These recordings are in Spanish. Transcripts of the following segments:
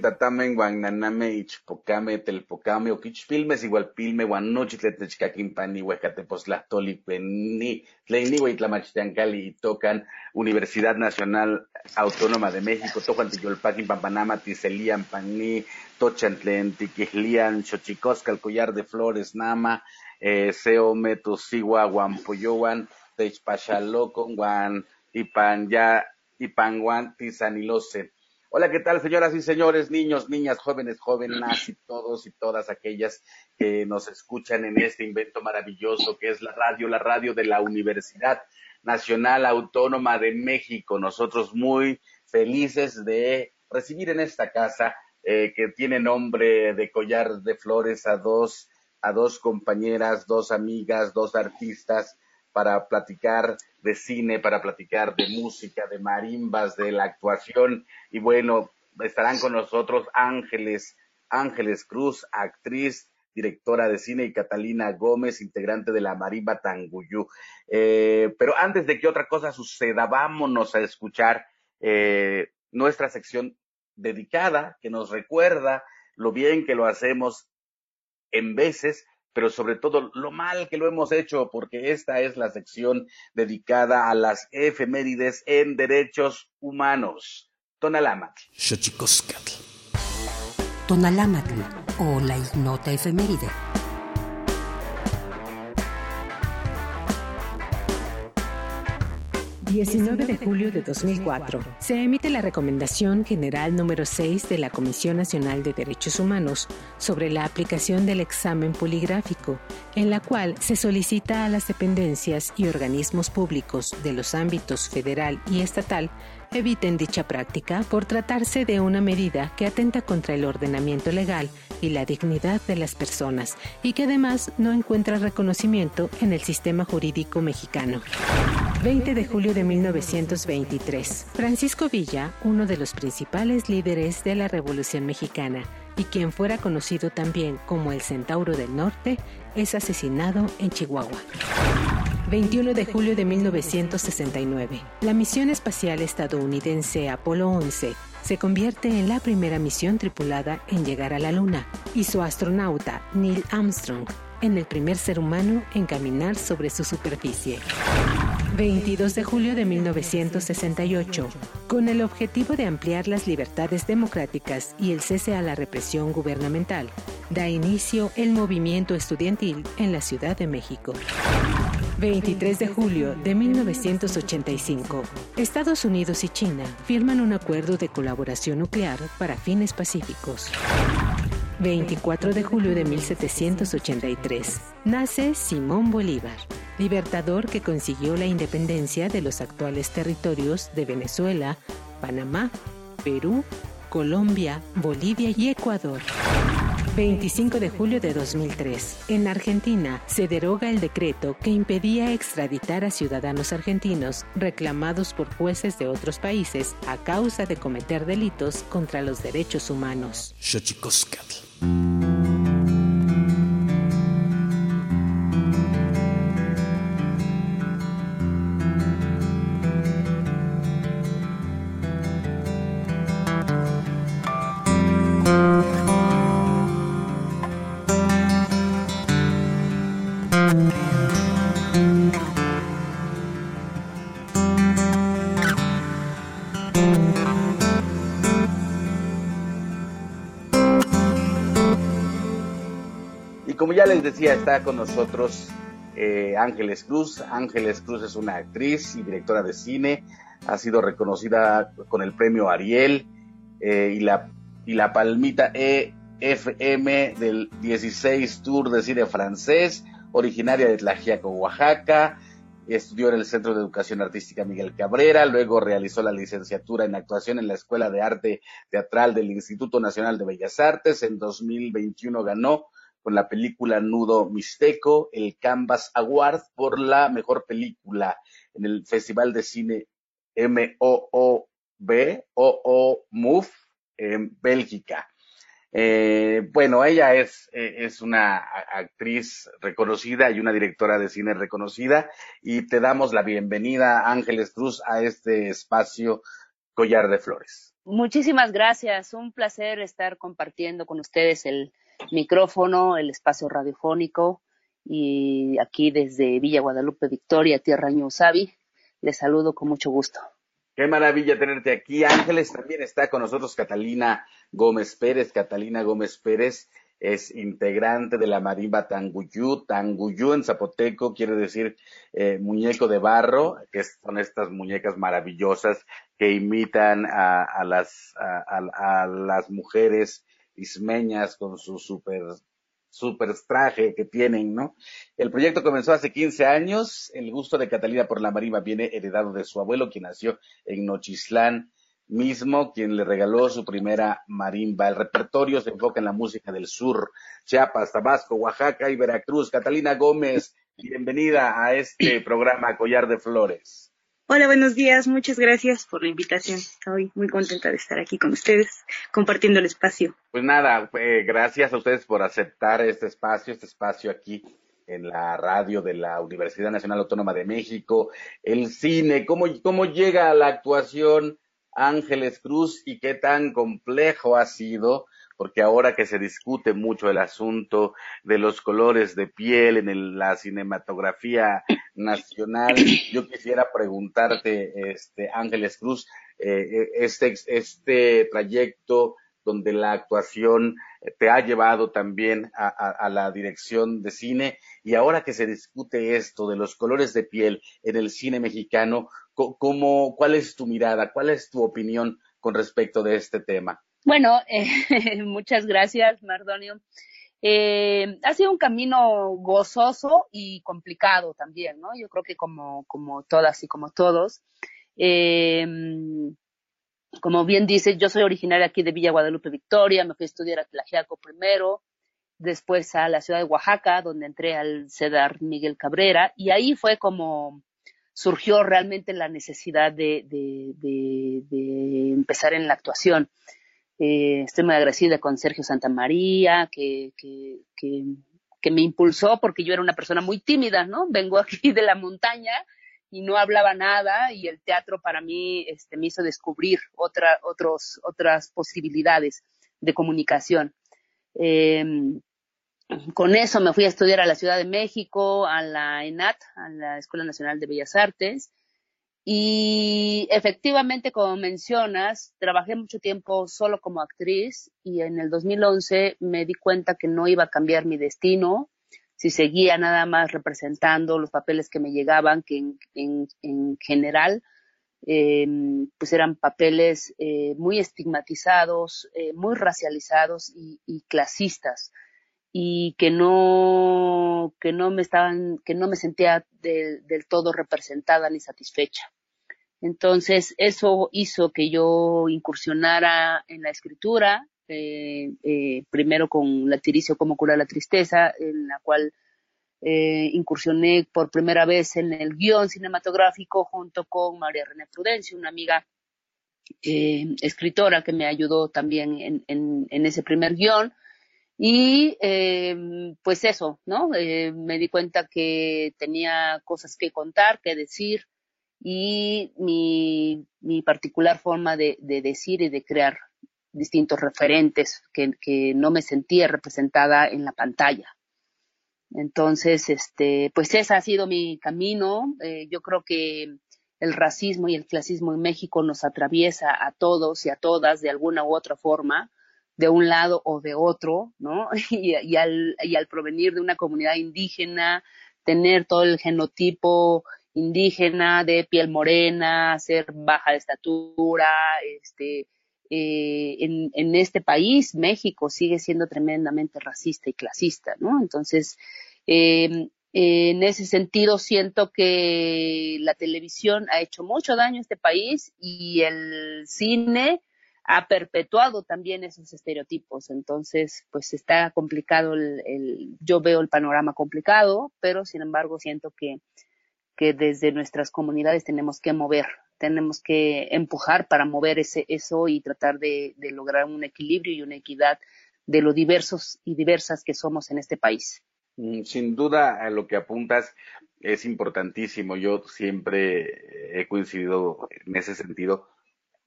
Tatamen guananame ichpocame telpocame oquichpilmes igual pilme guanochitletechcaquimpani huescateposlastoli ni tleiniwe itlamachtiancali y tocan Universidad Nacional Autónoma de México, tocan tiyolpaquin pampanama tiselian pani tochantlen tiquihlian xochicosca el collar de flores nama eh, seome tusigua guampoyowan techpachalocon guan ipan ya ipanguan tisanilose Hola, ¿qué tal, señoras y señores, niños, niñas, jóvenes, jóvenes y todos y todas aquellas que nos escuchan en este invento maravilloso que es la radio, la radio de la Universidad Nacional Autónoma de México. Nosotros muy felices de recibir en esta casa eh, que tiene nombre de collar de flores a dos a dos compañeras, dos amigas, dos artistas para platicar de cine, para platicar de música, de marimbas, de la actuación. Y bueno, estarán con nosotros Ángeles, Ángeles Cruz, actriz, directora de cine, y Catalina Gómez, integrante de la Marimba Tanguyú. Eh, pero antes de que otra cosa suceda, vámonos a escuchar eh, nuestra sección dedicada que nos recuerda lo bien que lo hacemos en veces pero sobre todo lo mal que lo hemos hecho, porque esta es la sección dedicada a las efemérides en derechos humanos. Tonalámatl. Tonalámatl o la ignota efeméride. 19 de julio de 2004, se emite la Recomendación General número 6 de la Comisión Nacional de Derechos Humanos sobre la aplicación del examen poligráfico, en la cual se solicita a las dependencias y organismos públicos de los ámbitos federal y estatal eviten dicha práctica por tratarse de una medida que atenta contra el ordenamiento legal y la dignidad de las personas y que además no encuentra reconocimiento en el sistema jurídico mexicano. 20 de julio de 1923. Francisco Villa, uno de los principales líderes de la Revolución Mexicana y quien fuera conocido también como el Centauro del Norte, es asesinado en Chihuahua. 21 de julio de 1969. La misión espacial estadounidense Apolo 11 se convierte en la primera misión tripulada en llegar a la Luna y su astronauta Neil Armstrong en el primer ser humano en caminar sobre su superficie. 22 de julio de 1968. Con el objetivo de ampliar las libertades democráticas y el cese a la represión gubernamental, da inicio el movimiento estudiantil en la Ciudad de México. 23 de julio de 1985. Estados Unidos y China firman un acuerdo de colaboración nuclear para fines pacíficos. 24 de julio de 1783. Nace Simón Bolívar, libertador que consiguió la independencia de los actuales territorios de Venezuela, Panamá, Perú, Colombia, Bolivia y Ecuador. 25 de julio de 2003. En Argentina se deroga el decreto que impedía extraditar a ciudadanos argentinos reclamados por jueces de otros países a causa de cometer delitos contra los derechos humanos. Thank you. Les decía, está con nosotros eh, Ángeles Cruz. Ángeles Cruz es una actriz y directora de cine. Ha sido reconocida con el premio Ariel eh, y, la, y la palmita EFM del 16 Tour de Cine Francés, originaria de Tlaxiaco, Oaxaca. Estudió en el Centro de Educación Artística Miguel Cabrera, luego realizó la licenciatura en actuación en la Escuela de Arte Teatral del Instituto Nacional de Bellas Artes. En 2021 ganó con la película Nudo Mixteco, el Canvas Award por la mejor película en el Festival de Cine M-O-O-B, O-O MOVE en Bélgica. Eh, bueno, ella es, eh, es una actriz reconocida y una directora de cine reconocida y te damos la bienvenida, Ángeles Cruz, a este espacio Collar de Flores. Muchísimas gracias. Un placer estar compartiendo con ustedes el micrófono, el espacio radiofónico y aquí desde Villa Guadalupe Victoria, Tierra Ñusabi. Les saludo con mucho gusto. Qué maravilla tenerte aquí. Ángeles también está con nosotros Catalina Gómez Pérez. Catalina Gómez Pérez es integrante de la marimba Tanguyú. Tanguyú en zapoteco quiere decir eh, muñeco de barro, que son estas muñecas maravillosas que imitan a, las, a, las mujeres ismeñas con su super, super traje que tienen, ¿no? El proyecto comenzó hace 15 años. El gusto de Catalina por la marimba viene heredado de su abuelo, quien nació en Nochislán, mismo quien le regaló su primera marimba. El repertorio se enfoca en la música del sur, Chiapas, Tabasco, Oaxaca y Veracruz. Catalina Gómez, bienvenida a este programa Collar de Flores. Hola, buenos días. Muchas gracias por la invitación. Estoy muy contenta de estar aquí con ustedes, compartiendo el espacio. Pues nada, eh, gracias a ustedes por aceptar este espacio, este espacio aquí en la radio de la Universidad Nacional Autónoma de México, el cine, cómo, cómo llega a la actuación Ángeles Cruz y qué tan complejo ha sido, porque ahora que se discute mucho el asunto de los colores de piel en la cinematografía nacional, yo quisiera preguntarte, este, Ángeles Cruz, eh, este, este trayecto donde la actuación te ha llevado también a, a, la dirección de cine y ahora que se discute esto de los colores de piel en el cine mexicano, ¿Cómo, ¿Cuál es tu mirada? ¿Cuál es tu opinión con respecto de este tema? Bueno, eh, muchas gracias, Mardonio. Eh, ha sido un camino gozoso y complicado también, ¿no? Yo creo que como, como todas y como todos. Eh, como bien dices, yo soy originaria aquí de Villa Guadalupe Victoria, me fui a estudiar a Tlaxiaco primero, después a la ciudad de Oaxaca, donde entré al CEDAR Miguel Cabrera, y ahí fue como surgió realmente la necesidad de, empezar en la actuación. Estoy muy agradecida con Sergio Santamaría, que, que, que, me impulsó porque yo era una persona muy tímida, ¿no? Vengo aquí de la montaña y no hablaba nada y el teatro para mí este, me hizo descubrir otras posibilidades de comunicación. Eh, con eso me fui a estudiar a la Ciudad de México, a la ENAT, a la Escuela Nacional de Bellas Artes. Y efectivamente, como mencionas, trabajé mucho tiempo solo como actriz y en el 2011 me di cuenta que no iba a cambiar mi destino si seguía nada más representando los papeles que me llegaban, que en, general eh, pues eran papeles eh, muy estigmatizados, eh, muy racializados y clasistas y que no, que no me estaban, que no me sentía del todo representada ni satisfecha. Entonces, eso hizo que yo incursionara en la escritura, eh, eh, primero con La tiricio como cura la tristeza, en la cual eh, incursioné por primera vez en el guion cinematográfico junto con María René Prudencio, una amiga escritora que me ayudó también en, en, en ese primer guion. Y eh, pues eso, ¿no? Eh, me di cuenta que tenía cosas que contar, que decir y mi, mi particular forma de, de, decir y de crear distintos referentes que, que, no me sentía representada en la pantalla. Entonces, este, pues ese ha sido mi camino. Eh, yo creo que el racismo y el clasismo en México nos atraviesa a todos y a todas de alguna u otra forma de un lado o de otro, ¿no? Y, al, y al provenir de una comunidad indígena, tener todo el genotipo indígena de piel morena, ser baja de estatura, este, eh, en, este país, México, sigue siendo tremendamente racista y clasista, ¿no? Entonces, eh, en ese sentido, siento que la televisión ha hecho mucho daño a este país y el cine ha perpetuado también esos estereotipos. Entonces, pues está complicado el, yo veo el panorama complicado, pero sin embargo siento que, que desde nuestras comunidades tenemos que mover, tenemos que empujar para mover ese, eso y tratar de, de lograr un equilibrio y una equidad de lo diversos y diversas que somos en este país. Mm, sin duda, a lo que apuntas es importantísimo. Yo siempre he coincidido en ese sentido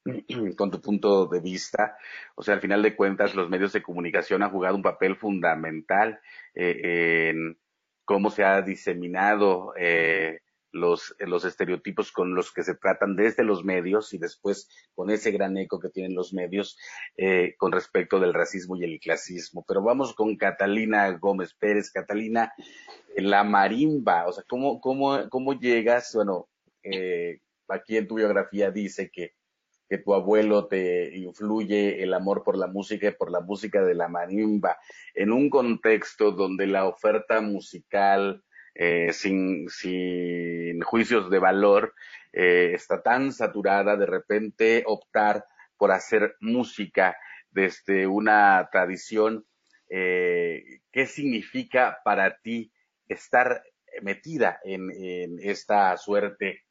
con tu punto de vista. O sea, al final de cuentas, los medios de comunicación han jugado un papel fundamental eh, en cómo se ha diseminado eh, los, los estereotipos con los que se tratan desde los medios y después con ese gran eco que tienen los medios eh, con respecto del racismo y el clasismo. Pero vamos con Catalina Gómez Pérez. Catalina, la marimba, o sea, ¿cómo, cómo, cómo llegas? Bueno, aquí en tu biografía dice que, que tu abuelo te influye el amor por la música y por la música de la marimba en un contexto donde la oferta musical eh, sin, sin juicios de valor, eh, está tan saturada, de repente optar por hacer música desde una tradición, eh, ¿qué significa para ti estar metida en, en esta suerte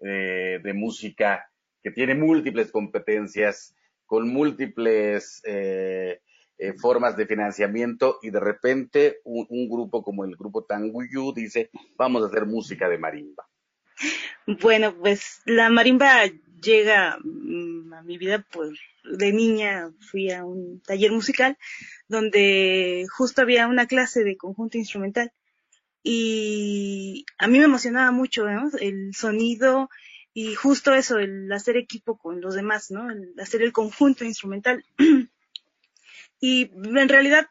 de música que tiene múltiples competencias, con múltiples eh, eh, formas de financiamiento y de repente un, grupo como el grupo Tanguyu dice, vamos a hacer música de marimba. Bueno, pues la marimba llega mm, a mi vida, pues de niña fui a un taller musical donde justo había una clase de conjunto instrumental y a mí me emocionaba mucho el sonido y justo eso, el hacer equipo con los demás, ¿no? El hacer el conjunto instrumental. Y en realidad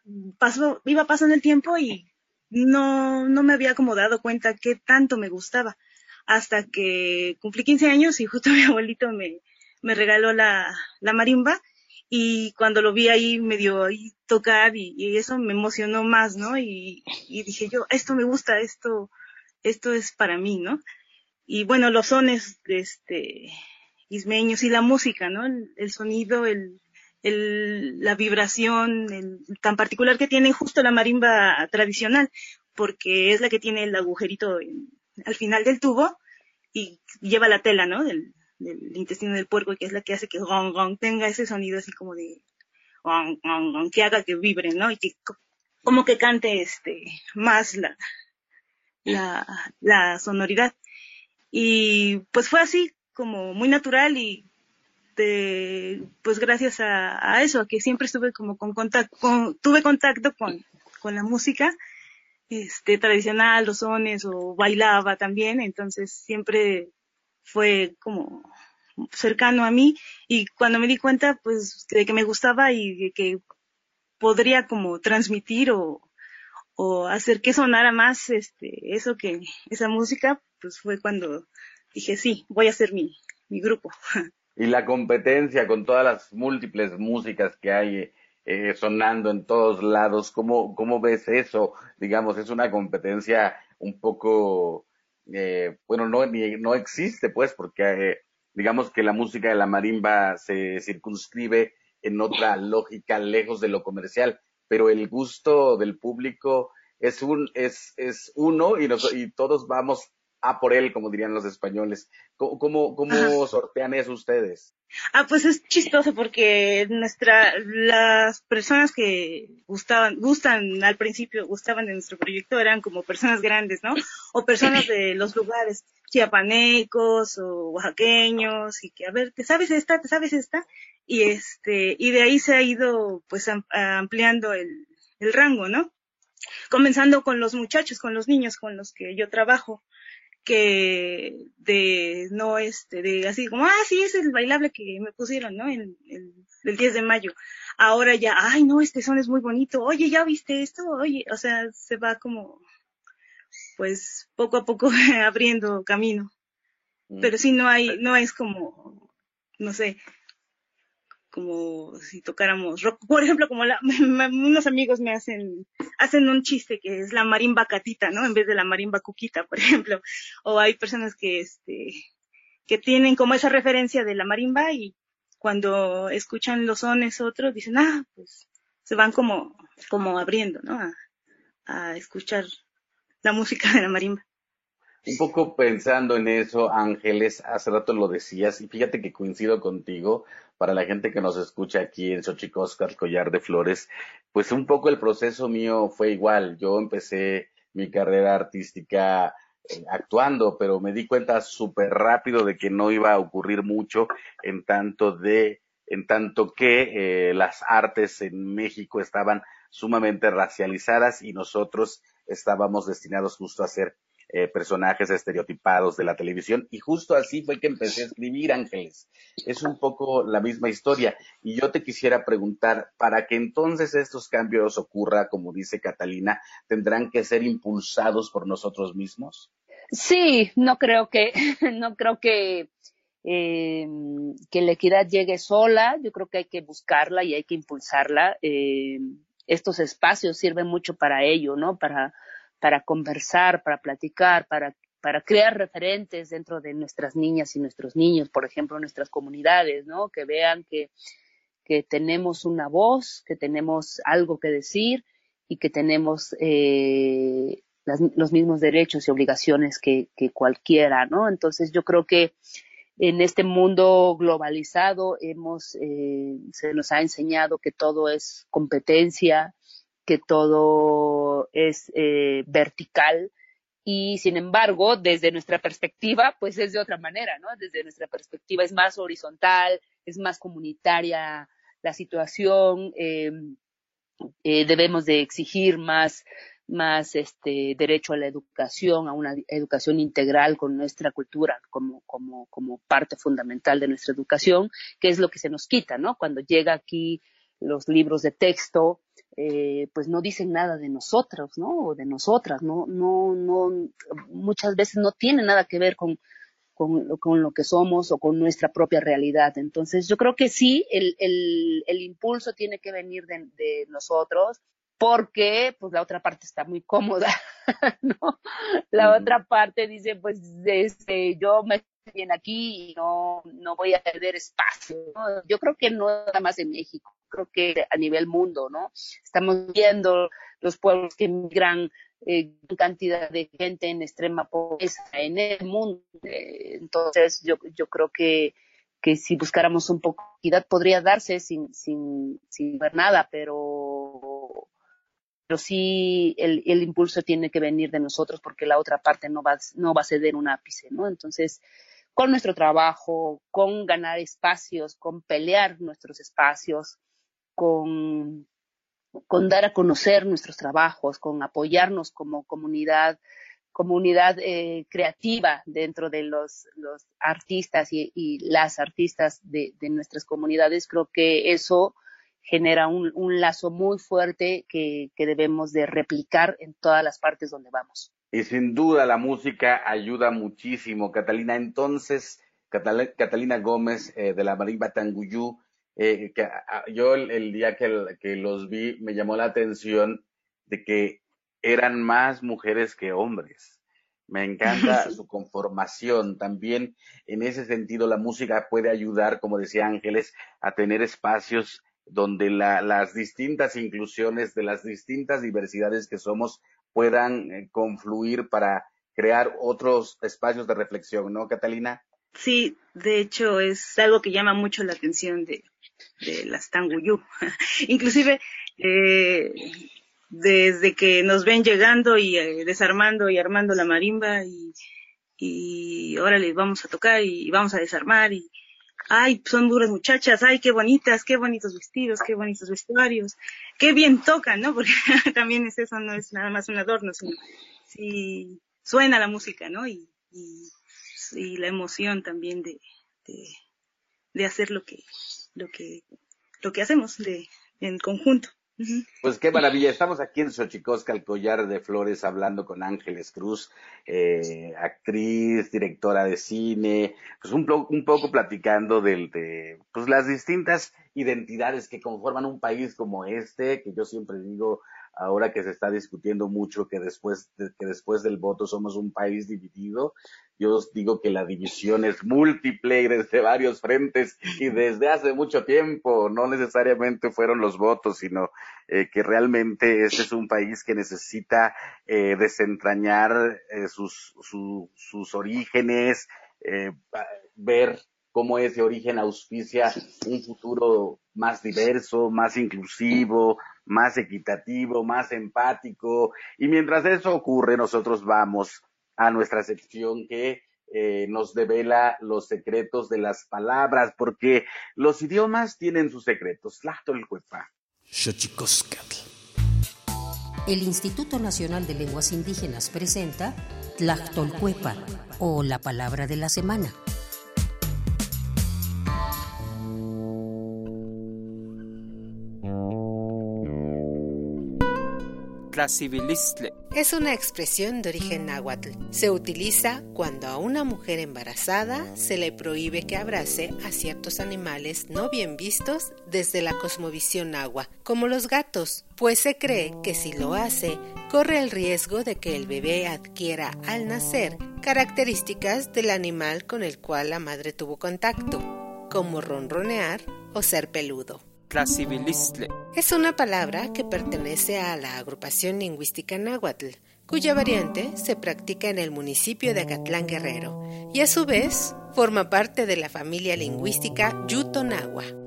iba pasando el tiempo y no, no me había como dado cuenta qué tanto me gustaba. Hasta que cumplí 15 años y justo mi abuelito me, me regaló la, la marimba y cuando lo vi ahí me dio ahí tocar y, eso me emocionó más, ¿no? Y, y, dije yo, esto me gusta, esto, esto es para mí, ¿no? Y bueno, los sones, este, ismeños y la música, ¿no? el sonido, el, el, la vibración el, tan particular que tiene justo la marimba tradicional, porque es la que tiene el agujerito al final del tubo y lleva la tela, ¿no? Del, intestino del puerco, que es la que hace que gong, gong, tenga ese sonido así como de gong, gong, que haga que vibre, ¿no? Y que como que cante este más la, la sonoridad. Y pues fue así como muy natural y este, pues gracias a, eso, a que siempre estuve como con contacto, tuve contacto con, con la música, este, tradicional, los sones, o bailaba también, entonces siempre fue como cercano a mí, y cuando me di cuenta, pues, de que me gustaba y de que podría como transmitir o, o hacer que sonara más, este, eso que, esa música, pues fue cuando dije, sí, voy a hacer mi, mi grupo. y la competencia con todas las múltiples músicas que hay eh, sonando en todos lados, ¿cómo, ¿cómo ves eso? Digamos, es una competencia un poco, eh, bueno, no, no existe pues, porque eh, digamos que la música de la marimba se circunscribe en otra lógica lejos de lo comercial, pero el gusto del público es un es, es uno y, nos, y todos vamos a por él, como dirían los españoles. ¿Cómo, cómo, sortean eso ustedes? Ah, pues es chistoso porque nuestra, las personas que gustaban, gustan al principio, gustaban de nuestro proyecto eran como personas grandes, ¿no? O personas de los lugares chiapanecos o oaxaqueños y que a ver, ¿te sabes esta? ¿Te sabes esta? Y este, y de ahí se ha ido pues ampliando el, el rango, ¿no? Comenzando con los muchachos, con los niños con los que yo trabajo que de no este de así como ah sí es el bailable que me pusieron no el, el, el 10 de mayo ahora ya ay no este son es muy bonito. Oye ya viste esto oye o sea se va como pues poco a poco abriendo camino. Mm. pero sí no hay no es como no sé como si tocáramos rock. Por ejemplo, como la, unos amigos me hacen, hacen un chiste que es la marimba catita, ¿no? En vez de la marimba cuquita, por ejemplo. O hay personas que, este, que tienen como esa referencia de la marimba y cuando escuchan los sones otros dicen, ah, pues se van como, como abriendo, ¿no? A, a escuchar la música de la marimba. Un poco pensando en eso, Ángeles, hace rato lo decías, y fíjate que coincido contigo, para la gente que nos escucha aquí en Xochicosca, Collar de Flores, pues un poco el proceso mío fue igual. Yo empecé mi carrera artística eh, actuando, pero me di cuenta súper rápido de que no iba a ocurrir mucho en tanto de en tanto que eh, las artes en México estaban sumamente racializadas y nosotros estábamos destinados justo a ser eh, personajes estereotipados de la televisión y justo así fue que empecé a escribir Ángeles. Es un poco la misma historia y yo te quisiera preguntar, para que entonces estos cambios ocurra, como dice Catalina, ¿tendrán que ser impulsados por nosotros mismos? Sí, no creo que, no creo que eh, que la equidad llegue sola, yo creo que hay que buscarla y hay que impulsarla. Eh, estos espacios sirven mucho para ello, ¿no? Para, para conversar, para platicar, para, para crear referentes dentro de nuestras niñas y nuestros niños, por ejemplo, nuestras comunidades, ¿no? Que vean que, que tenemos una voz, que tenemos algo que decir y que tenemos eh, los mismos derechos y obligaciones que, que cualquiera, ¿no? Entonces yo creo que en este mundo globalizado hemos, eh, se nos ha enseñado que todo es competencia, que todo es eh, vertical y sin embargo, desde nuestra perspectiva, pues es de otra manera, ¿no? Desde nuestra perspectiva es más horizontal, es más comunitaria la situación, eh, debemos de exigir más más este derecho a la educación, a una educación integral con nuestra cultura como, como, como parte fundamental de nuestra educación, que es lo que se nos quita, ¿no? Cuando llega aquí los libros de texto, eh, pues no dicen nada de nosotros, ¿no? O de nosotras, ¿no? No, no, muchas veces no tiene nada que ver con, con, con, lo que somos o con nuestra propia realidad. Entonces, yo creo que sí, el, el, el impulso tiene que venir de, de, nosotros porque pues la otra parte está muy cómoda, ¿no? La otra parte dice, pues este, yo me estoy bien aquí y no, no voy a perder espacio. ¿no? Yo creo que no nada más en México, creo que a nivel mundo, ¿no? Estamos viendo los pueblos que emigran eh, cantidad de gente en extrema pobreza en el mundo. entonces, yo, yo creo que, que si buscáramos un poco de equidad podría darse sin, sin, sin ver nada, pero pero sí el, el, impulso tiene que venir de nosotros porque la otra parte no va, no va a ceder un ápice, ¿no? Entonces, con nuestro trabajo, con ganar espacios, con pelear nuestros espacios, con, dar a conocer nuestros trabajos, con apoyarnos como comunidad, comunidad eh, creativa dentro de los, los artistas y, las artistas de, nuestras comunidades, creo que eso genera un, un lazo muy fuerte que, que, debemos de replicar en todas las partes donde vamos. Y sin duda la música ayuda muchísimo, Catalina. Entonces, Catalina Gómez eh, de la Marimba Tanguyú, eh, que, a, yo el, el día que, que, los vi me llamó la atención de que eran más mujeres que hombres. Me encanta su conformación. También en ese sentido la música puede ayudar, como decía Ángeles, a tener espacios donde la, las distintas inclusiones de las distintas diversidades que somos puedan eh, confluir para crear otros espacios de reflexión, ¿no, Catalina? Sí, de hecho es algo que llama mucho la atención de, de las Tanguyú. Inclusive, eh, desde que nos ven llegando y eh, desarmando y armando la marimba y, y órale, vamos a tocar y vamos a desarmar y, ay, son duras muchachas, ay, qué bonitas, qué bonitos vestidos, qué bonitos vestuarios, qué bien tocan, ¿no? Porque también es eso, no es nada más un adorno, sino si suena la música, ¿no? Y, y, la emoción también de, de, hacer lo que, lo que, lo que hacemos de, en conjunto. Pues qué maravilla. Estamos aquí en Xochicosca, el collar de flores, hablando con Ángeles Cruz, eh, actriz, directora de cine, pues un, un poco platicando del, de pues las distintas identidades que conforman un país como este, que yo siempre digo, ahora que se está discutiendo mucho que después, de, que después del voto somos un país dividido, yo os digo que la división es múltiple y desde varios frentes y desde hace mucho tiempo, no necesariamente fueron los votos, sino eh, que realmente este es un país que necesita eh, desentrañar eh, sus, su, sus orígenes, eh, ver cómo ese origen auspicia un futuro más diverso, más inclusivo, más equitativo, más empático. Y mientras eso ocurre, nosotros vamos a nuestra sección que eh, nos devela los secretos de las palabras, porque los idiomas tienen sus secretos. El Instituto Nacional de Lenguas Indígenas presenta Tlachtolcuepa o la palabra de la semana. Es una expresión de origen náhuatl. Se utiliza cuando a una mujer embarazada se le prohíbe que abrace a ciertos animales no bien vistos desde la cosmovisión agua, como los gatos, pues se cree que si lo hace, corre el riesgo de que el bebé adquiera al nacer características del animal con el cual la madre tuvo contacto, como ronronear o ser peludo. Es una palabra que pertenece a la agrupación lingüística náhuatl, cuya variante se practica en el municipio de Acatlán Guerrero y a su vez forma parte de la familia lingüística Yutonagua.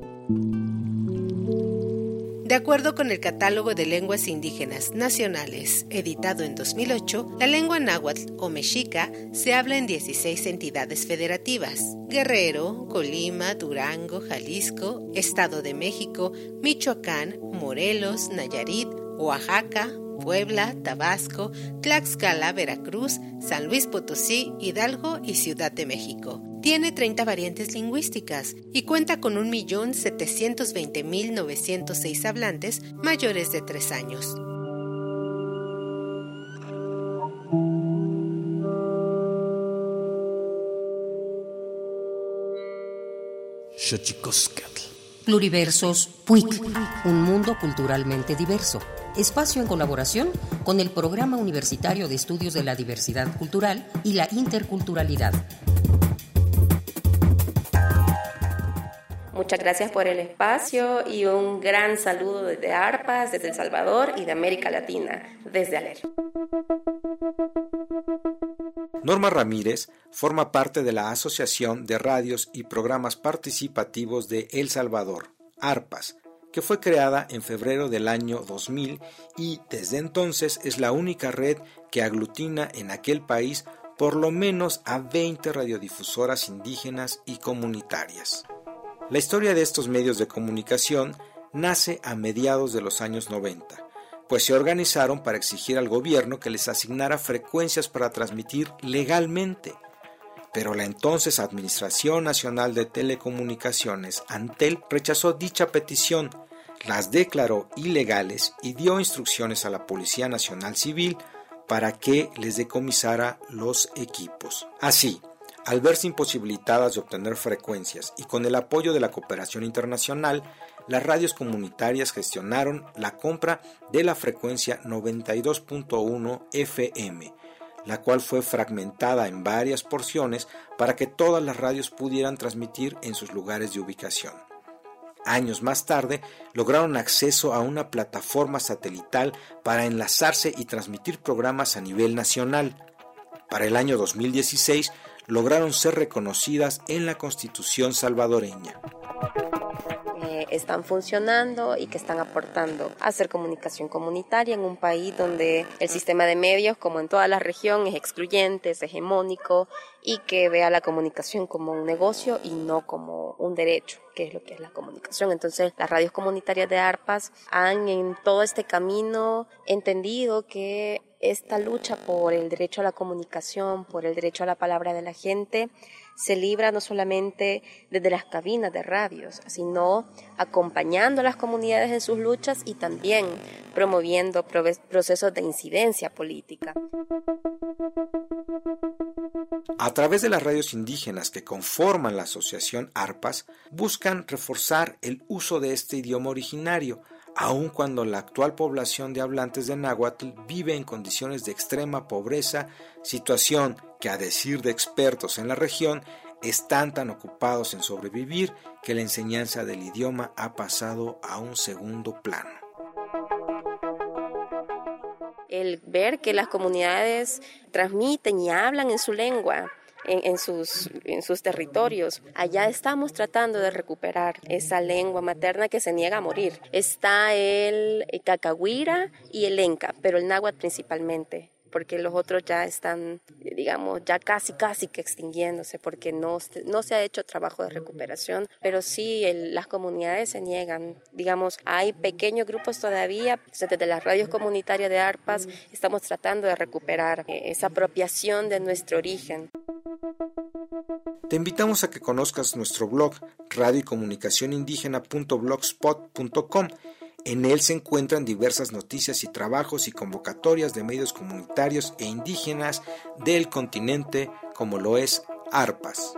De acuerdo con el Catálogo de Lenguas Indígenas Nacionales, editado en 2008, la lengua náhuatl o mexica se habla en 16 entidades federativas: Guerrero, Colima, Durango, Jalisco, Estado de México, Michoacán, Morelos, Nayarit, Oaxaca, Puebla, Tabasco, Tlaxcala, Veracruz, San Luis Potosí, Hidalgo y Ciudad de México. Tiene 30 variantes lingüísticas y cuenta con 1.720.906 hablantes mayores de 3 años. Pluriversos PUIC, un mundo culturalmente diverso. Espacio en colaboración con el Programa Universitario de Estudios de la Diversidad Cultural y la Interculturalidad. Muchas gracias por el espacio y un gran saludo desde ARPAS, desde El Salvador y de América Latina, desde ALER. Norma Ramírez forma parte de la Asociación de Radios y Programas Participativos de El Salvador, ARPAS, que fue creada en febrero del año 2000 y desde entonces es la única red que aglutina en aquel país por lo menos a 20 radiodifusoras indígenas y comunitarias. La historia de estos medios de comunicación nace a mediados de los años 90, pues se organizaron para exigir al gobierno que les asignara frecuencias para transmitir legalmente. Pero la entonces Administración Nacional de Telecomunicaciones, Antel, rechazó dicha petición, las declaró ilegales y dio instrucciones a la Policía Nacional Civil para que les decomisara los equipos. Así, al verse imposibilitadas de obtener frecuencias y con el apoyo de la cooperación internacional, las radios comunitarias gestionaron la compra de la frecuencia 92.1 FM, la cual fue fragmentada en varias porciones para que todas las radios pudieran transmitir en sus lugares de ubicación. Años más tarde lograron acceso a una plataforma satelital para enlazarse y transmitir programas a nivel nacional. Para el año 2016 lograron ser reconocidas en la Constitución salvadoreña. Están funcionando y que están aportando a hacer comunicación comunitaria en un país donde el sistema de medios, como en toda la región, es excluyente, es hegemónico y que vea la comunicación como un negocio y no como un derecho, que es lo que es la comunicación. Entonces, las radios comunitarias de ARPAS han en todo este camino entendido que esta lucha por el derecho a la comunicación, por el derecho a la palabra de la gente, se libra no solamente desde las cabinas de radios, sino acompañando a las comunidades en sus luchas y también promoviendo procesos de incidencia política. A través de las radios indígenas que conforman la asociación ARPAS, buscan reforzar el uso de este idioma originario, aun cuando la actual población de hablantes de náhuatl vive en condiciones de extrema pobreza, situación que a decir de expertos en la región, están tan ocupados en sobrevivir que la enseñanza del idioma ha pasado a un segundo plano. El ver que las comunidades transmiten y hablan en su lengua, en, sus, en sus territorios. Allá estamos tratando de recuperar esa lengua materna que se niega a morir. Está el cacahuira y el enca, pero el náhuatl principalmente porque los otros ya están, digamos, ya casi, casi que extinguiéndose, porque no, no se ha hecho trabajo de recuperación, pero sí las comunidades se niegan. Digamos, hay pequeños grupos todavía, desde las radios comunitarias de ARPAS estamos tratando de recuperar eh, esa apropiación de nuestro origen. Te invitamos a que conozcas nuestro blog radio y comunicación indígena.blogspot.com en él se encuentran diversas noticias y trabajos y convocatorias de medios comunitarios e indígenas del continente, como lo es ARPAS.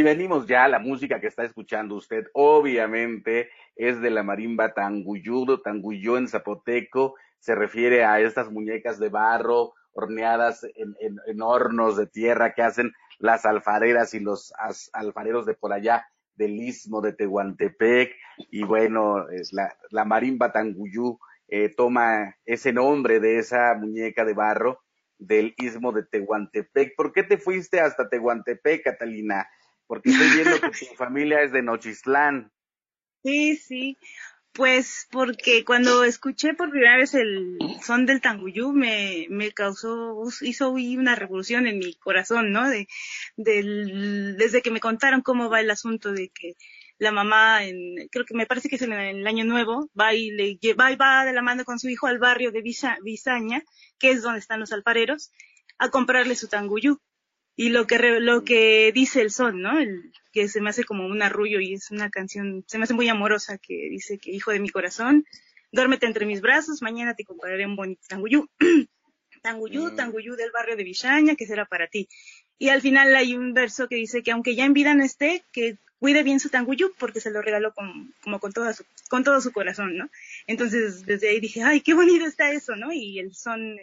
Y venimos ya, la música que está escuchando usted, obviamente, es de la marimba tanguyudo, tanguyó en zapoteco, se refiere a estas muñecas de barro horneadas en, hornos de tierra que hacen las alfareras y los alfareros de por allá del istmo de Tehuantepec. Y bueno, la, la marimba tanguyú eh, toma ese nombre de esa muñeca de barro del istmo de Tehuantepec. ¿Por qué te fuiste hasta Tehuantepec, Catalina? Porque estoy viendo que tu familia es de Nochistlán. Sí, sí. Pues porque cuando escuché por primera vez el son del tanguyú me, me causó, hizo una revolución en mi corazón, ¿no? De, del, desde que me contaron cómo va el asunto de que la mamá, en, creo que me parece que es en el año nuevo, va y le va y va de la mano con su hijo al barrio de Bisaña, que es donde están los alfareros, a comprarle su tanguyú. Y lo que lo que dice el son, ¿no? El, que se me hace como un arrullo y es una canción, se me hace muy amorosa que dice que hijo de mi corazón, duérmete entre mis brazos, mañana te compraré un bonito tanguyú. tanguyú, mm. tanguyú del barrio de Villaña, que será para ti. Y al final hay un verso que dice que aunque ya en vida no esté, que cuide bien su tanguyú porque se lo regaló con, como con, toda su, con todo su corazón, ¿no? Entonces desde ahí dije, ay, qué bonito está eso, ¿no? Y el son,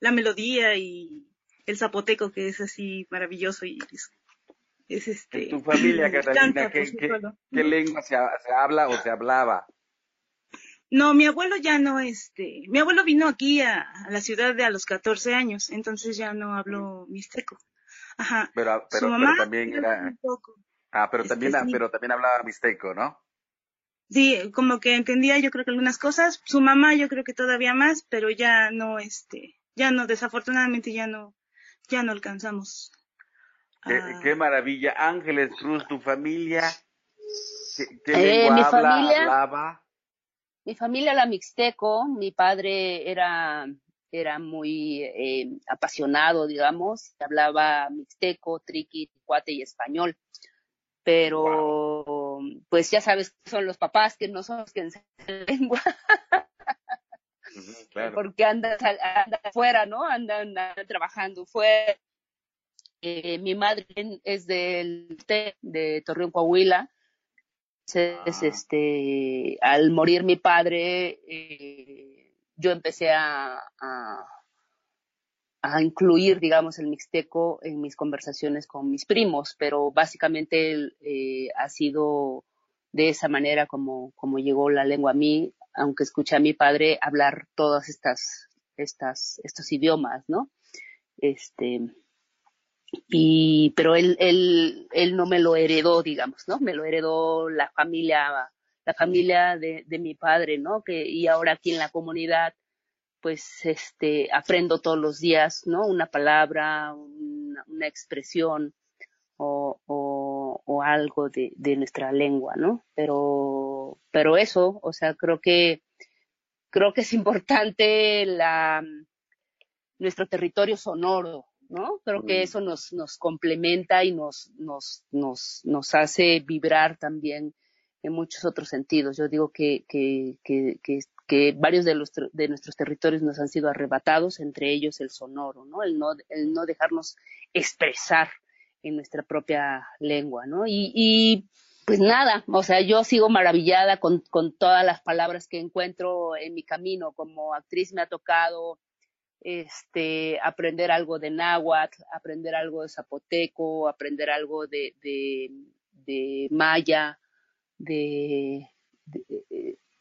la melodía y el zapoteco que es así maravilloso y es, este... ¿Tu familia, Catalina, ¿qué, qué, lengua se, se habla o se hablaba? No, mi abuelo ya no, este, mi abuelo vino aquí a, la ciudad de a los 14 años, entonces ya no habló mixteco. Ajá. Pero, pero, pero también era, un poco. Ah, pero también, pero también hablaba mixteco, ¿no? Sí, como que entendía yo creo que algunas cosas, su mamá yo creo que todavía más, pero ya no, este, ya no, desafortunadamente ya no, ya no alcanzamos. Qué, maravilla. Ángeles Cruz, tu familia, ¿qué, eh, mi familia, hablaba? Mi familia la mixteco, mi padre era era muy eh, apasionado, digamos, hablaba mixteco, triqui, cuate y español pero pues ya sabes que son los papás que no son los que enseñan lengua. Porque andan, anda afuera, ¿no? Andan, trabajando fuera. Eh, mi madre es del T, de Torreón, Coahuila. Entonces, ah. este, al morir mi padre, eh, yo empecé a, a incluir, digamos, el mixteco en mis conversaciones con mis primos, pero básicamente eh, ha sido de esa manera como, como llegó la lengua a mí, aunque escuché a mi padre hablar todas estas, estos idiomas, ¿no? Este, y, pero él, él, él no me lo heredó, digamos, ¿no? Me lo heredó la familia, la familia de, de mi padre, ¿no? Que, y ahora aquí en la comunidad, pues este aprendo todos los días, ¿no? Una palabra, una, expresión o, o, algo de, de, nuestra lengua, ¿no? Pero, pero eso, o sea, creo que creo que es importante la nuestro territorio sonoro, ¿no? Creo que eso nos, nos complementa y nos, nos, nos, nos hace vibrar también en muchos otros sentidos. Yo digo que, que, que, que, varios de, los, de nuestros territorios nos han sido arrebatados, entre ellos el sonoro, ¿no? El no, el no dejarnos expresar en nuestra propia lengua, ¿no? Y, y pues nada, o sea, yo sigo maravillada con, con todas las palabras que encuentro en mi camino. Como actriz me ha tocado este, aprender algo de náhuatl, aprender algo de zapoteco, aprender algo de, de, de maya, de,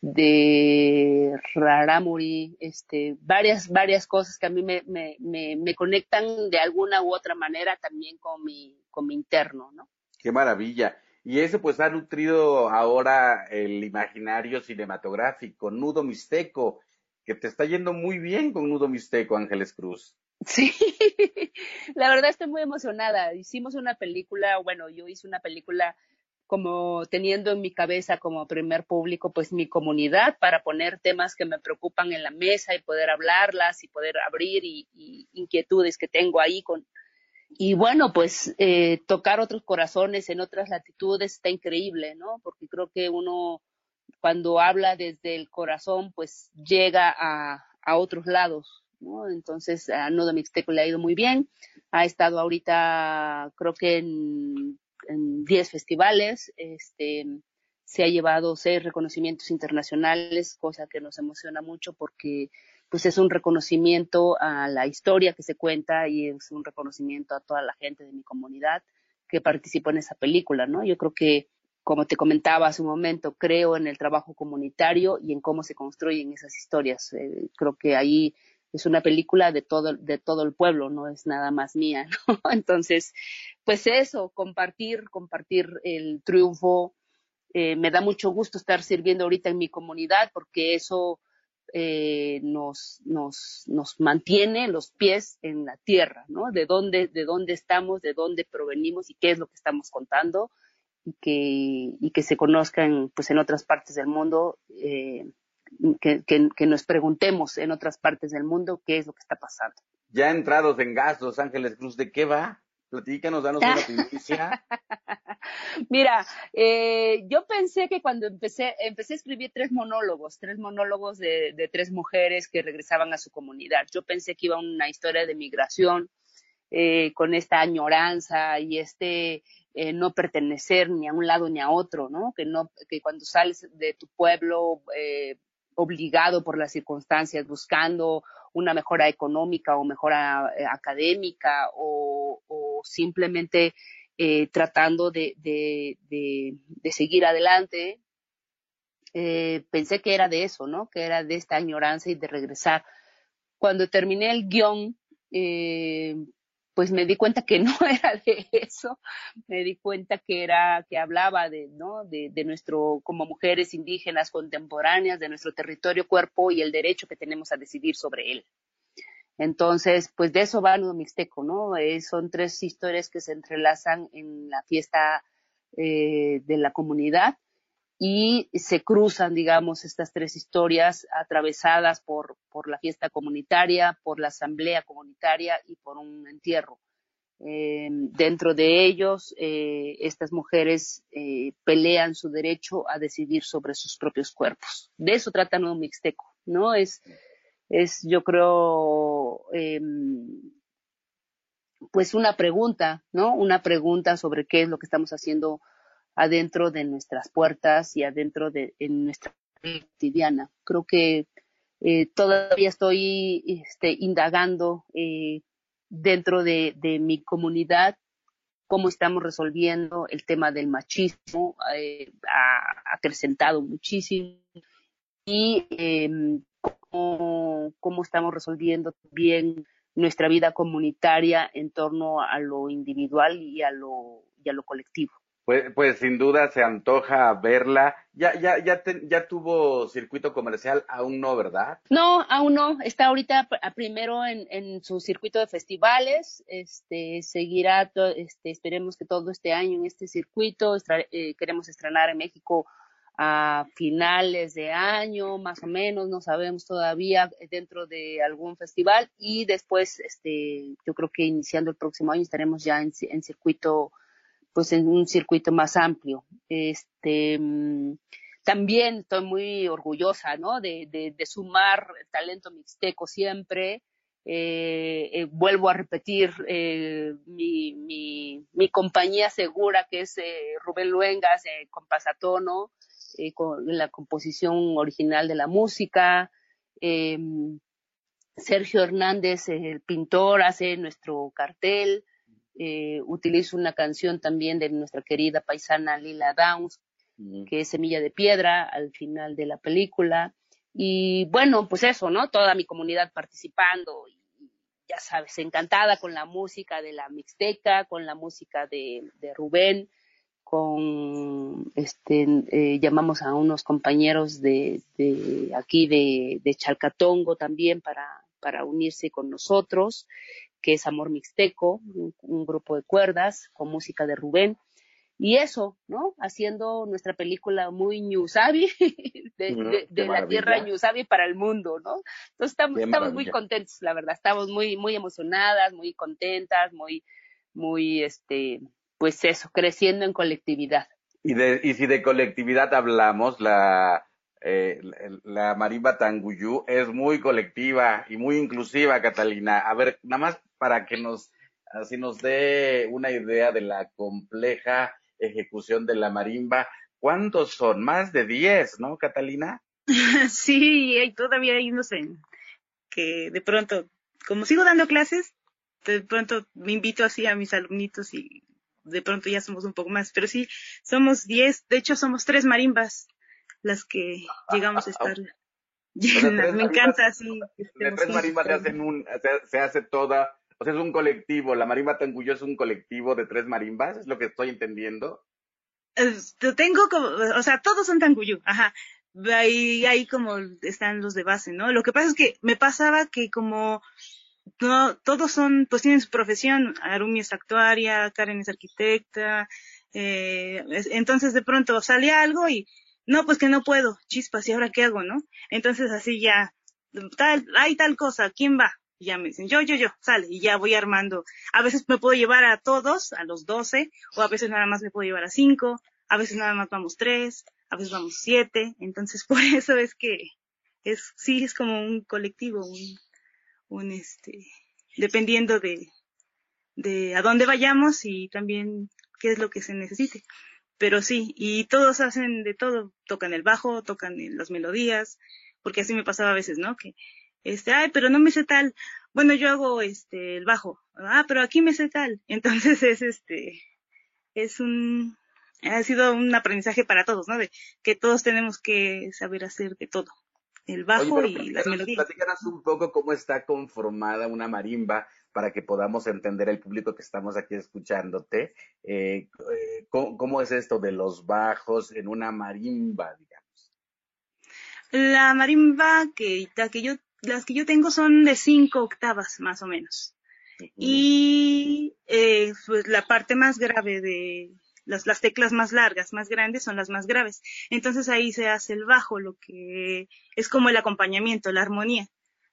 de, Raramuri, este, varias, varias cosas que a mí me, me, me, conectan de alguna u otra manera también con mi, con mi interno, ¿no? Qué maravilla. Y eso pues ha nutrido ahora el imaginario cinematográfico, Nudo Mixteco, que te está yendo muy bien con Nudo Mixteco, Ángeles Cruz. Sí, la verdad estoy muy emocionada. Hicimos una película, bueno, yo hice una película como teniendo en mi cabeza como primer público pues mi comunidad para poner temas que me preocupan en la mesa y poder hablarlas y poder abrir y, inquietudes que tengo ahí con y bueno pues eh, tocar otros corazones en otras latitudes está increíble no porque creo que uno cuando habla desde el corazón pues llega a, a otros lados ¿no? Entonces a Nudo Mixteco le ha ido muy bien, ha estado ahorita creo que en, en 10 festivales, este, se ha llevado seis reconocimientos internacionales, cosa que nos emociona mucho porque pues es un reconocimiento a la historia que se cuenta y es un reconocimiento a toda la gente de mi comunidad que participó en esa película, ¿no? Yo creo que, como te comentaba hace un momento, creo en el trabajo comunitario y en cómo se construyen esas historias. Eh, creo que ahí es una película de todo, de todo el pueblo, no es nada más mía, ¿no? Entonces, pues eso, compartir, compartir el triunfo. Eh, me da mucho gusto estar sirviendo ahorita en mi comunidad porque eso eh, nos, nos, nos mantiene los pies en la tierra, ¿no? De dónde, de dónde estamos, de dónde provenimos y qué es lo que estamos contando y que, y que se conozcan pues en otras partes del mundo, eh, que, que, nos preguntemos en otras partes del mundo qué es lo que está pasando. Ya entrados en gas, Los Ángeles Cruz, ¿de qué va? Platícanos, danos una noticia. Mira, eh, yo pensé que cuando empecé, empecé a escribir tres monólogos, tres monólogos de, tres mujeres que regresaban a su comunidad. Yo pensé que iba una historia de migración eh, con esta añoranza y este eh, no pertenecer ni a un lado ni a otro, ¿no? Que no, que cuando sales de tu pueblo obligado por las circunstancias, buscando una mejora económica o mejora académica o, simplemente eh, tratando de, seguir adelante. Eh, pensé que era de eso, ¿no? Que era de esta añoranza y de regresar. Cuando terminé el guion, eh, pues me di cuenta que no era de eso, me di cuenta que era, que hablaba de, ¿no? De, nuestro, como mujeres indígenas contemporáneas, de nuestro territorio, cuerpo y el derecho que tenemos a decidir sobre él. Entonces, pues de eso va Nudo Mixteco, ¿no? Eh, son tres historias que se entrelazan en la fiesta eh, de la comunidad y se cruzan, digamos, estas tres historias atravesadas por, por la fiesta comunitaria, por la asamblea comunitaria y por un entierro. Eh, dentro de ellos, eh, estas mujeres eh, pelean su derecho a decidir sobre sus propios cuerpos. De eso trata Nuevo Mixteco, ¿no? Es, es yo creo, eh, pues una pregunta, ¿no? Una pregunta sobre qué es lo que estamos haciendo adentro de nuestras puertas y adentro de en nuestra vida cotidiana. Creo que eh, todavía estoy este, indagando eh, dentro de, de, mi comunidad cómo estamos resolviendo el tema del machismo, eh, ha acrecentado muchísimo y em, cómo, estamos resolviendo bien nuestra vida comunitaria en torno a lo individual y a lo, y a lo colectivo. Pues, pues sin duda se antoja verla. Ya, ya, ya, te, ya tuvo circuito comercial, aún no, ¿verdad? No, aún no. Está ahorita primero en, en su circuito de festivales. Este seguirá, to, este, esperemos que todo este año en este circuito. Estra, eh, queremos estrenar en México a finales de año, más o menos, no sabemos todavía, dentro de algún festival. Y después, este, yo creo que iniciando el próximo año estaremos ya en, en circuito pues en un circuito más amplio. Este, también estoy muy orgullosa, ¿no? De, de, de sumar talento mixteco siempre. Eh, eh, vuelvo a repetir eh, mi, mi, mi, compañía segura que es eh, Rubén Luengas con Pasatono, con la composición original de la música. Sergio Hernández, el pintor, hace nuestro cartel eh, utilizo una canción también de nuestra querida paisana Lila Downs, mm. que es Semilla de Piedra, al final de la película. Y bueno, pues eso, ¿no? Toda mi comunidad participando y ya sabes, encantada con la música de la Mixteca, con la música de, de Rubén, con, este, eh, llamamos a unos compañeros de, de aquí de, de Chalcatongo también para, para unirse con nosotros que es Amor Mixteco, un, un, grupo de cuerdas con música de Rubén. Y eso, ¿no? Haciendo nuestra película muy Ñusabi, de la tierra Ñusabi para el mundo, ¿no? Entonces estamos, estamos muy contentos, la verdad, estamos muy, muy emocionadas, muy contentas, muy, muy, este, pues eso, creciendo en colectividad. Y, de, y si de colectividad hablamos, la, eh, la marimba tanguyú es muy colectiva y muy inclusiva, Catalina. A ver, nada más para que nos, así nos dé una idea de la compleja ejecución de la marimba. ¿Cuántos son? Más de 10, ¿no, Catalina? sí, y todavía hay unos en que de pronto, como sigo dando clases, de pronto me invito así a mis alumnitos y de pronto ya somos un poco más, pero sí, somos 10, de hecho somos tres marimbas las que llegamos a estar llenas. Me encanta así. De tres marimbas se hacen un, se, hace toda, o sea, es un colectivo, la marimba Tanguyo es un colectivo de tres marimbas, es lo que estoy entendiendo. tengo como, o sea, todos son Tanguyo, ajá. Ahí, ahí como están los de base, ¿no? Lo que pasa es que me pasaba que como no, todos son, pues tienen su profesión, Arumi es actuaria, Karen es arquitecta, eh, entonces de pronto sale algo y no, pues que no puedo, chispas, ¿y ahora qué hago, no? Entonces así ya, tal, hay tal cosa, ¿quién va? Y ya me dicen, yo, yo, yo, sale, y ya voy armando. A veces me puedo llevar a todos, a los doce, o a veces nada más me puedo llevar a cinco, a veces nada más vamos tres, a veces vamos siete, entonces por eso es que es, sí, es como un colectivo, un, un este, dependiendo de, a dónde vayamos y también qué es lo que se necesite. Pero sí, y todos hacen de todo, tocan el bajo, tocan las melodías, porque así me pasaba a veces, ¿no? Que, este, ay, pero no me sé tal, bueno, yo hago este, el bajo, ah, pero aquí me sé tal, entonces es este, es un, ha sido un aprendizaje para todos, ¿no? De que todos tenemos que saber hacer de todo, el bajo y las melodías. Platícanos un poco cómo está conformada una marimba, para que podamos entender el público que estamos aquí escuchándote. Eh, eh, ¿cómo, es esto de los bajos en una marimba, digamos? La marimba que, que yo, las que yo tengo son de cinco octavas, más o menos. Y eh, pues la parte más grave de las, las teclas más largas, más grandes, son las más graves. Entonces ahí se hace el bajo, lo que es como el acompañamiento, la armonía.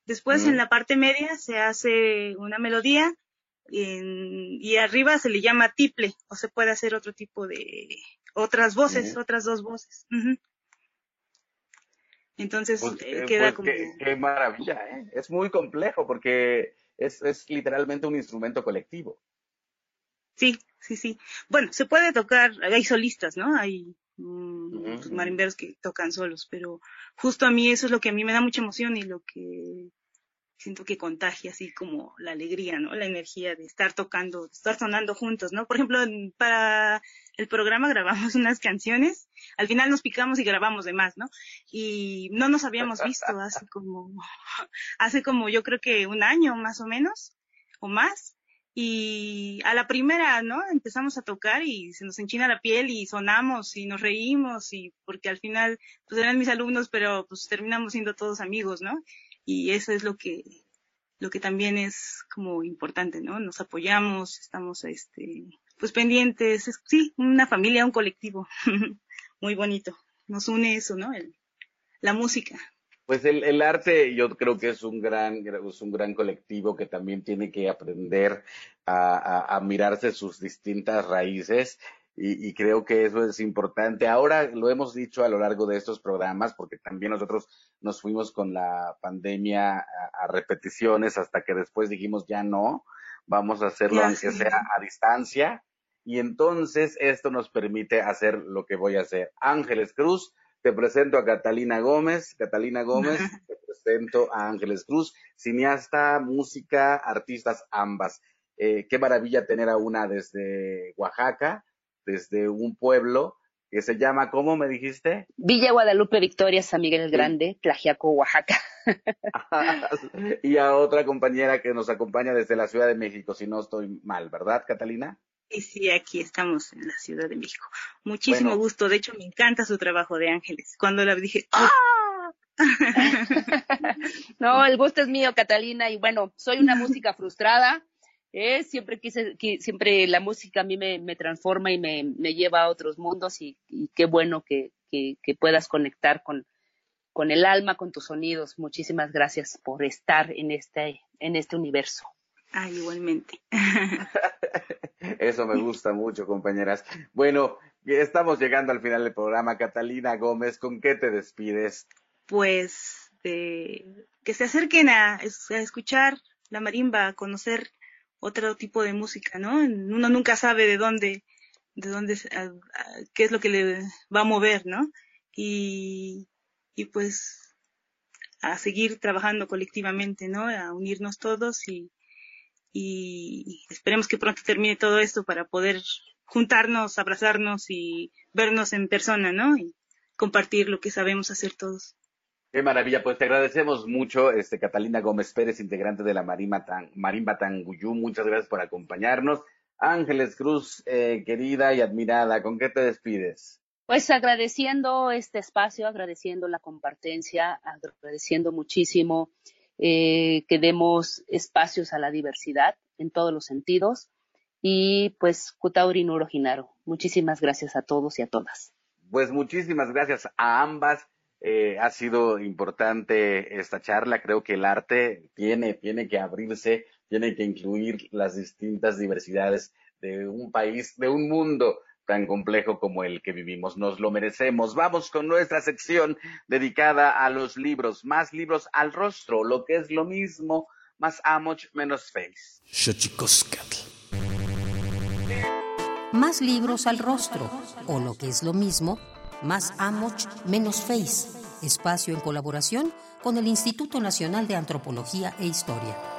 Después en la parte media se hace una melodía y arriba se le llama tiple o se puede hacer otro tipo de otras voces, otras dos voces. Entonces pues, eh, eh, queda pues, como... Qué, maravilla, ¿eh? Es muy complejo porque es, es literalmente un instrumento colectivo. Sí, sí, sí. Bueno, se puede tocar, hay solistas, ¿no? Hay mm, marimberos que tocan solos, pero justo a mí eso es lo que a mí me da mucha emoción y lo que siento que contagia así como la alegría, ¿no? La energía de estar tocando, de estar sonando juntos, ¿no? Por ejemplo, para el programa grabamos unas canciones, al final nos picamos y grabamos de más, ¿no? Y no nos habíamos visto hace como, hace como yo creo que un año más o menos, o más. Y a la primera, ¿no? Empezamos a tocar y se nos enchina la piel y sonamos y nos reímos y porque al final, pues eran mis alumnos, pero pues terminamos siendo todos amigos, ¿no? y eso es lo que lo que también es como importante, ¿no? Nos apoyamos, estamos este pues pendientes, es, sí, una familia, un colectivo, muy bonito. Nos une eso, ¿no? El, la música. Pues el, el, arte yo creo que es un gran, es un gran colectivo que también tiene que aprender a, a, a mirarse sus distintas raíces y, creo que eso es importante. Ahora lo hemos dicho a lo largo de estos programas, porque también nosotros nos fuimos con la pandemia a, repeticiones hasta que después dijimos ya no, vamos a hacerlo aunque sea a distancia. Y entonces esto nos permite hacer lo que voy a hacer. Ángeles Cruz, te presento a Catalina Gómez. Catalina Gómez, te presento a Ángeles Cruz, cineasta, música, artistas ambas. Eh, qué maravilla tener a una desde Oaxaca desde un pueblo que se llama, ¿cómo me dijiste? Villa Guadalupe Victoria, San Miguel el Grande, Tlajiaco, Oaxaca. y a otra compañera que nos acompaña desde la Ciudad de México, si no estoy mal, ¿verdad, Catalina? Sí, sí, aquí estamos en la Ciudad de México. Muchísimo gusto, de hecho me encanta su trabajo de Ángeles. Cuando la dije, ¡ah! no, el gusto es mío, Catalina, y bueno, soy una música frustrada, eh, siempre quise, siempre la música a mí me, me transforma y me, me, lleva a otros mundos y, qué bueno que, que, puedas conectar con, con el alma, con tus sonidos. Muchísimas gracias por estar en este, en este universo. Ah, igualmente. Eso me gusta mucho, compañeras. Bueno, Estamos llegando al final del programa. Catalina Gómez, ¿con qué te despides? Pues que se acerquen a, escuchar la marimba, a conocer otro tipo de música, ¿no? Uno nunca sabe de dónde, de dónde, qué es lo que le va a mover, ¿no? Y, y pues a seguir trabajando colectivamente, ¿no? A unirnos todos y, y esperemos que pronto termine todo esto para poder juntarnos, abrazarnos y vernos en persona, ¿no? Y compartir lo que sabemos hacer todos. Qué maravilla, pues te agradecemos mucho, este Catalina Gómez Pérez, integrante de la Marimba, Tan, Marimba Tanguyú, muchas gracias por acompañarnos. Ángeles Cruz, eh, querida y admirada, ¿con qué te despides? Pues agradeciendo este espacio, agradeciendo la compartencia, agradeciendo muchísimo eh, que demos espacios a la diversidad en todos los sentidos y pues Kutauri Nuro Hinaro. Muchísimas gracias a todos y a todas. Pues muchísimas gracias a ambas. Eh, ha sido importante esta charla. Creo que el arte tiene, tiene que abrirse, tiene que incluir las distintas diversidades de un país, de un mundo tan complejo como el que vivimos. Nos lo merecemos. Vamos con nuestra sección dedicada a los libros. Más libros al rostro, lo que es lo mismo, más amoch, menos face. Más libros al rostro, o lo que es lo mismo, más Amoch, menos Face. Espacio en colaboración con el Instituto Nacional de Antropología e Historia.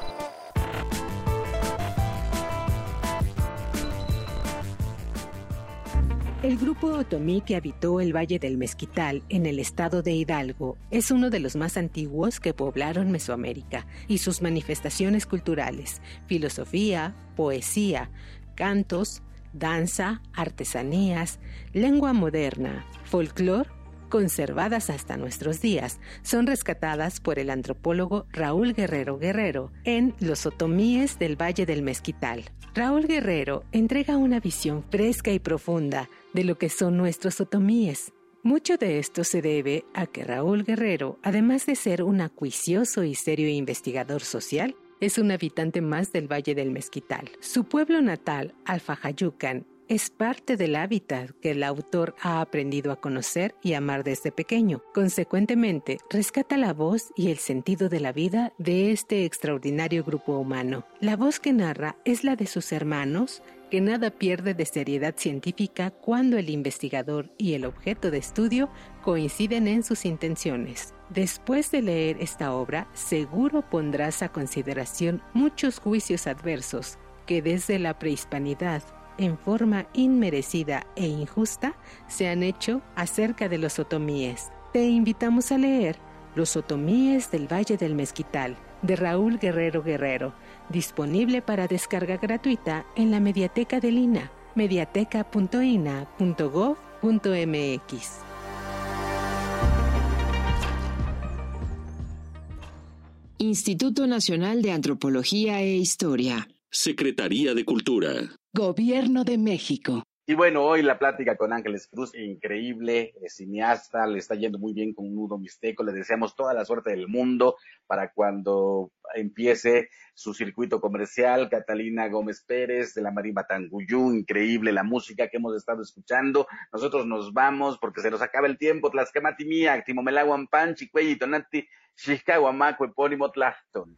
El grupo otomí que habitó el Valle del Mezquital en el estado de Hidalgo es uno de los más antiguos que poblaron Mesoamérica y sus manifestaciones culturales, filosofía, poesía, cantos, danza, artesanías, lengua moderna, folclore, conservadas hasta nuestros días, son rescatadas por el antropólogo Raúl Guerrero Guerrero en Los Otomíes del Valle del Mezquital. Raúl Guerrero entrega una visión fresca y profunda de lo que son nuestros otomíes. Mucho de esto se debe a que Raúl Guerrero, además de ser un acuicioso y serio investigador social, es un habitante más del Valle del Mezquital. Su pueblo natal, Alfajayucan, es parte del hábitat que el autor ha aprendido a conocer y amar desde pequeño. Consecuentemente, rescata la voz y el sentido de la vida de este extraordinario grupo humano. La voz que narra es la de sus hermanos, que nada pierde de seriedad científica cuando el investigador y el objeto de estudio coinciden en sus intenciones. Después de leer esta obra, seguro pondrás a consideración muchos juicios adversos que desde la prehispanidad, en forma inmerecida e injusta, se han hecho acerca de los otomíes. Te invitamos a leer Los otomíes del Valle del Mezquital, de Raúl Guerrero Guerrero, disponible para descarga gratuita en la mediateca del INA, mediateca.ina.gov.mx. Instituto Nacional de Antropología e Historia. Secretaría de Cultura. Gobierno de México. Y bueno, hoy la plática con Ángeles Cruz, increíble, cineasta, le está yendo muy bien con un nudo mixteco, le deseamos toda la suerte del mundo para cuando empiece su circuito comercial, Catalina Gómez Pérez de la Marimba Tanguyú, increíble la música que hemos estado escuchando, nosotros nos vamos porque se nos acaba el tiempo, Tlaxcamati Mía, Timomelaguan Pan, Chicuey, Tonati, Xiscahuamaco, Epónimo Tlachton.